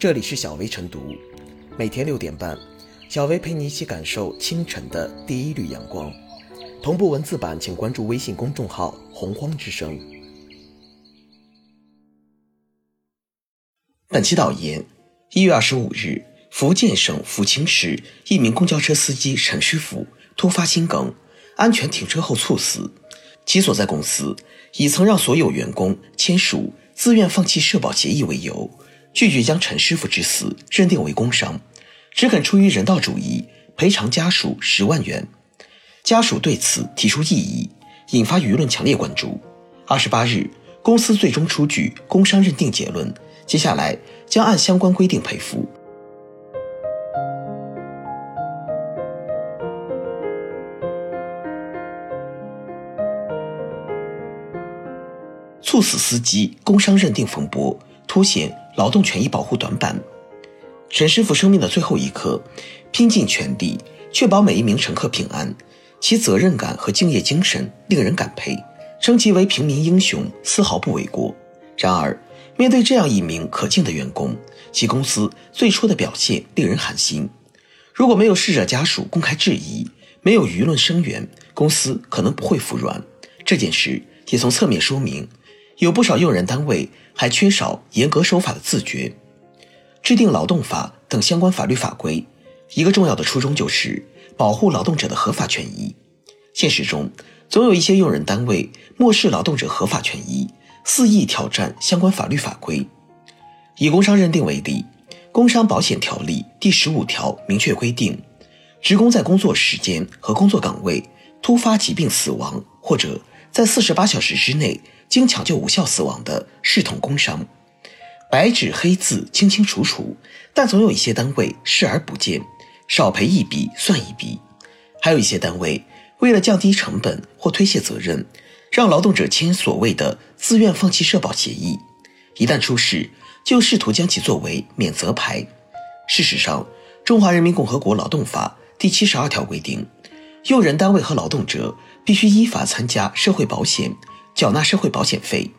这里是小薇晨读，每天六点半，小薇陪你一起感受清晨的第一缕阳光。同步文字版，请关注微信公众号“洪荒之声”。本期导言：一月二十五日，福建省福清市一名公交车司机陈师傅突发心梗，安全停车后猝死。其所在公司以曾让所有员工签署自愿放弃社保协议为由。拒绝将陈师傅之死认定为工伤，只肯出于人道主义赔偿家属十万元。家属对此提出异议，引发舆论强烈关注。二十八日，公司最终出具工伤认定结论，接下来将按相关规定赔付。猝死司机工伤认定风波凸显。劳动权益保护短板，陈师傅生命的最后一刻，拼尽全力确保每一名乘客平安，其责任感和敬业精神令人感佩，称其为平民英雄丝毫不为过。然而，面对这样一名可敬的员工，其公司最初的表现令人寒心。如果没有逝者家属公开质疑，没有舆论声援，公司可能不会服软。这件事也从侧面说明。有不少用人单位还缺少严格守法的自觉，制定劳动法等相关法律法规，一个重要的初衷就是保护劳动者的合法权益。现实中，总有一些用人单位漠视劳动者合法权益，肆意挑战相关法律法规。以工伤认定为例，《工伤保险条例》第十五条明确规定，职工在工作时间和工作岗位突发疾病死亡，或者在四十八小时之内。经抢救无效死亡的视同工伤，白纸黑字清清楚楚，但总有一些单位视而不见，少赔一笔算一笔，还有一些单位为了降低成本或推卸责任，让劳动者签所谓的自愿放弃社保协议，一旦出事就试图将其作为免责牌。事实上，《中华人民共和国劳动法》第七十二条规定，用人单位和劳动者必须依法参加社会保险。缴纳社会保险费，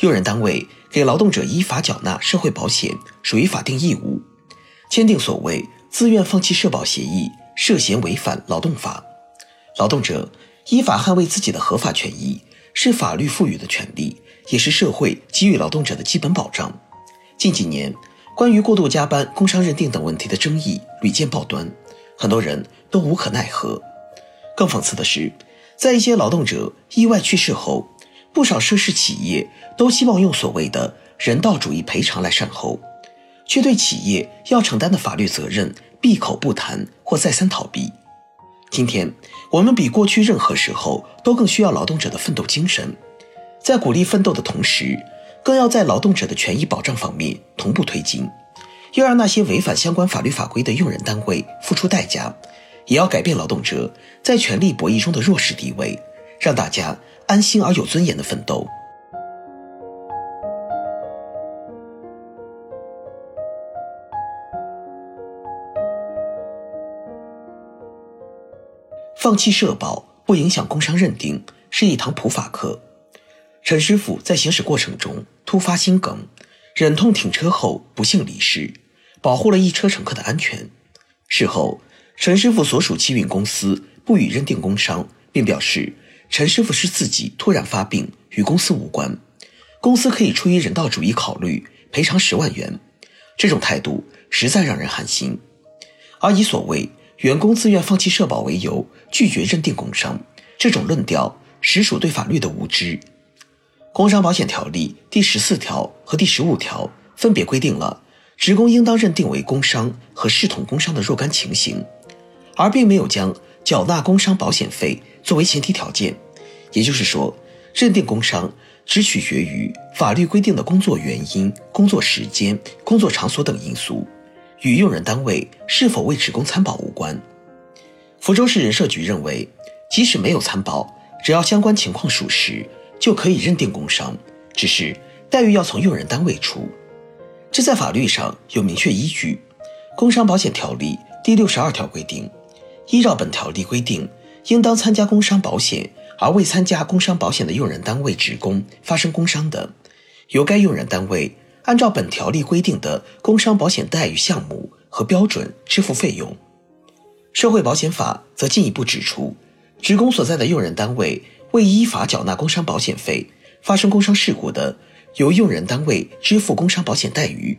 用人单位给劳动者依法缴纳社会保险属于法定义务。签订所谓自愿放弃社保协议，涉嫌违反劳动法。劳动者依法捍卫自己的合法权益，是法律赋予的权利，也是社会给予劳动者的基本保障。近几年，关于过度加班、工伤认定等问题的争议屡见报端，很多人都无可奈何。更讽刺的是，在一些劳动者意外去世后，不少涉事企业都希望用所谓的人道主义赔偿来善后，却对企业要承担的法律责任闭口不谈或再三逃避。今天，我们比过去任何时候都更需要劳动者的奋斗精神，在鼓励奋斗的同时，更要在劳动者的权益保障方面同步推进，要让那些违反相关法律法规的用人单位付出代价，也要改变劳动者在权力博弈中的弱势地位，让大家。安心而有尊严的奋斗。放弃社保不影响工伤认定，是一堂普法课。陈师傅在行驶过程中突发心梗，忍痛停车后不幸离世，保护了一车乘客的安全。事后，陈师傅所属汽运公司不予认定工伤，并表示。陈师傅是自己突然发病，与公司无关，公司可以出于人道主义考虑赔偿十万元。这种态度实在让人寒心。而以所谓员工自愿放弃社保为由拒绝认定工伤，这种论调实属对法律的无知。工伤保险条例第十四条和第十五条分别规定了职工应当认定为工伤和视同工伤的若干情形，而并没有将缴纳工伤保险费。作为前提条件，也就是说，认定工伤只取决于法律规定的工作原因、工作时间、工作场所等因素，与用人单位是否为职工参保无关。福州市人社局认为，即使没有参保，只要相关情况属实，就可以认定工伤，只是待遇要从用人单位出。这在法律上有明确依据，《工伤保险条例》第六十二条规定，依照本条例规定。应当参加工伤保险而未参加工伤保险的用人单位职工发生工伤的，由该用人单位按照本条例规定的工伤保险待遇项目和标准支付费用。社会保险法则进一步指出，职工所在的用人单位未依法缴纳工伤保险费，发生工伤事故的，由用人单位支付工伤保险待遇；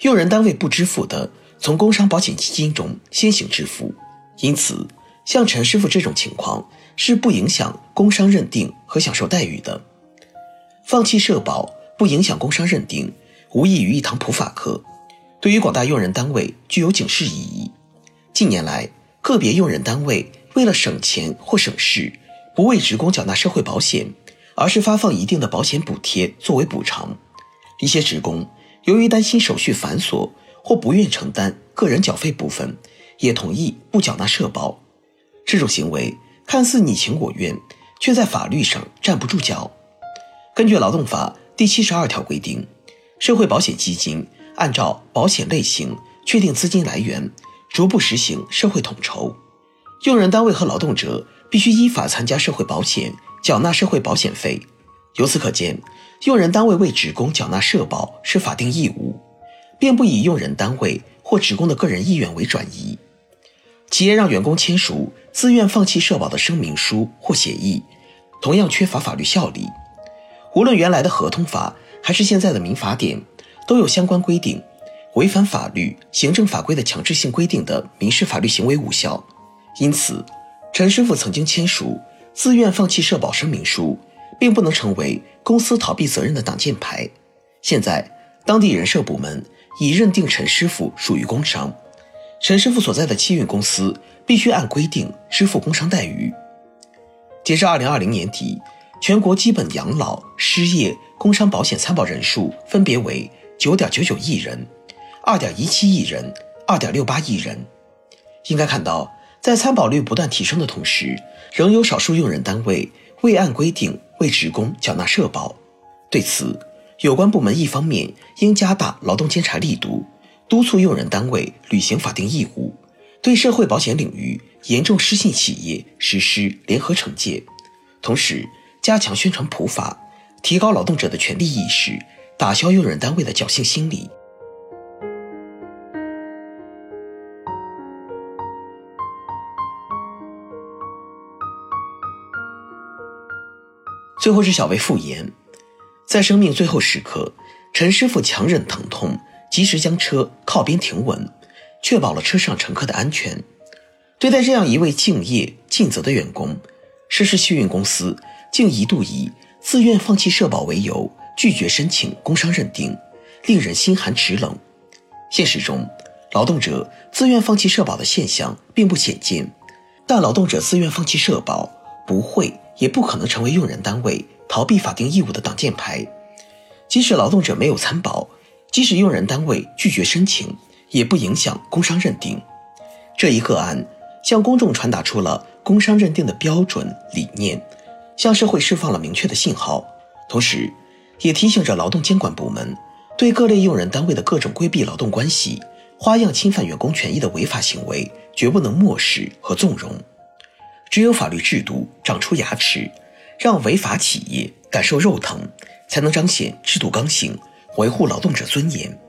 用人单位不支付的，从工伤保险基金中先行支付。因此，像陈师傅这种情况是不影响工伤认定和享受待遇的。放弃社保不影响工伤认定，无异于一堂普法课，对于广大用人单位具有警示意义。近年来，个别用人单位为了省钱或省事，不为职工缴纳社会保险，而是发放一定的保险补贴作为补偿。一些职工由于担心手续繁琐或不愿承担个人缴费部分，也同意不缴纳社保。这种行为看似你情我愿，却在法律上站不住脚。根据劳动法第七十二条规定，社会保险基金按照保险类型确定资金来源，逐步实行社会统筹。用人单位和劳动者必须依法参加社会保险，缴纳社会保险费。由此可见，用人单位为职工缴纳社保是法定义务，并不以用人单位或职工的个人意愿为转移。企业让员工签署自愿放弃社保的声明书或协议，同样缺乏法律效力。无论原来的合同法还是现在的民法典，都有相关规定，违反法律、行政法规的强制性规定的民事法律行为无效。因此，陈师傅曾经签署自愿放弃社保声明书，并不能成为公司逃避责任的挡箭牌。现在，当地人社部门已认定陈师傅属于工伤，陈师傅所在的汽运公司必须按规定支付工伤待遇。截至二零二零年底。全国基本养老、失业、工伤保险参保人数分别为九点九九亿人、二点一七亿人、二点六八亿人。应该看到，在参保率不断提升的同时，仍有少数用人单位未按规定为职工缴纳社保。对此，有关部门一方面应加大劳动监察力度，督促用人单位履行法定义务，对社会保险领域严重失信企业实施联合惩戒，同时。加强宣传普法，提高劳动者的权利意识，打消用人单位的侥幸心理。最后是小薇复言，在生命最后时刻，陈师傅强忍疼痛，及时将车靠边停稳，确保了车上乘客的安全。对待这样一位敬业尽责的员工，涉事汽运公司。竟一度以自愿放弃社保为由拒绝申请工伤认定，令人心寒齿冷。现实中，劳动者自愿放弃社保的现象并不鲜见，但劳动者自愿放弃社保不会也不可能成为用人单位逃避法定义务的挡箭牌。即使劳动者没有参保，即使用人单位拒绝申请，也不影响工伤认定。这一个案向公众传达出了工伤认定的标准理念。向社会释放了明确的信号，同时，也提醒着劳动监管部门，对各类用人单位的各种规避劳动关系、花样侵犯员工权益的违法行为，绝不能漠视和纵容。只有法律制度长出牙齿，让违法企业感受肉疼，才能彰显制度刚性，维护劳动者尊严。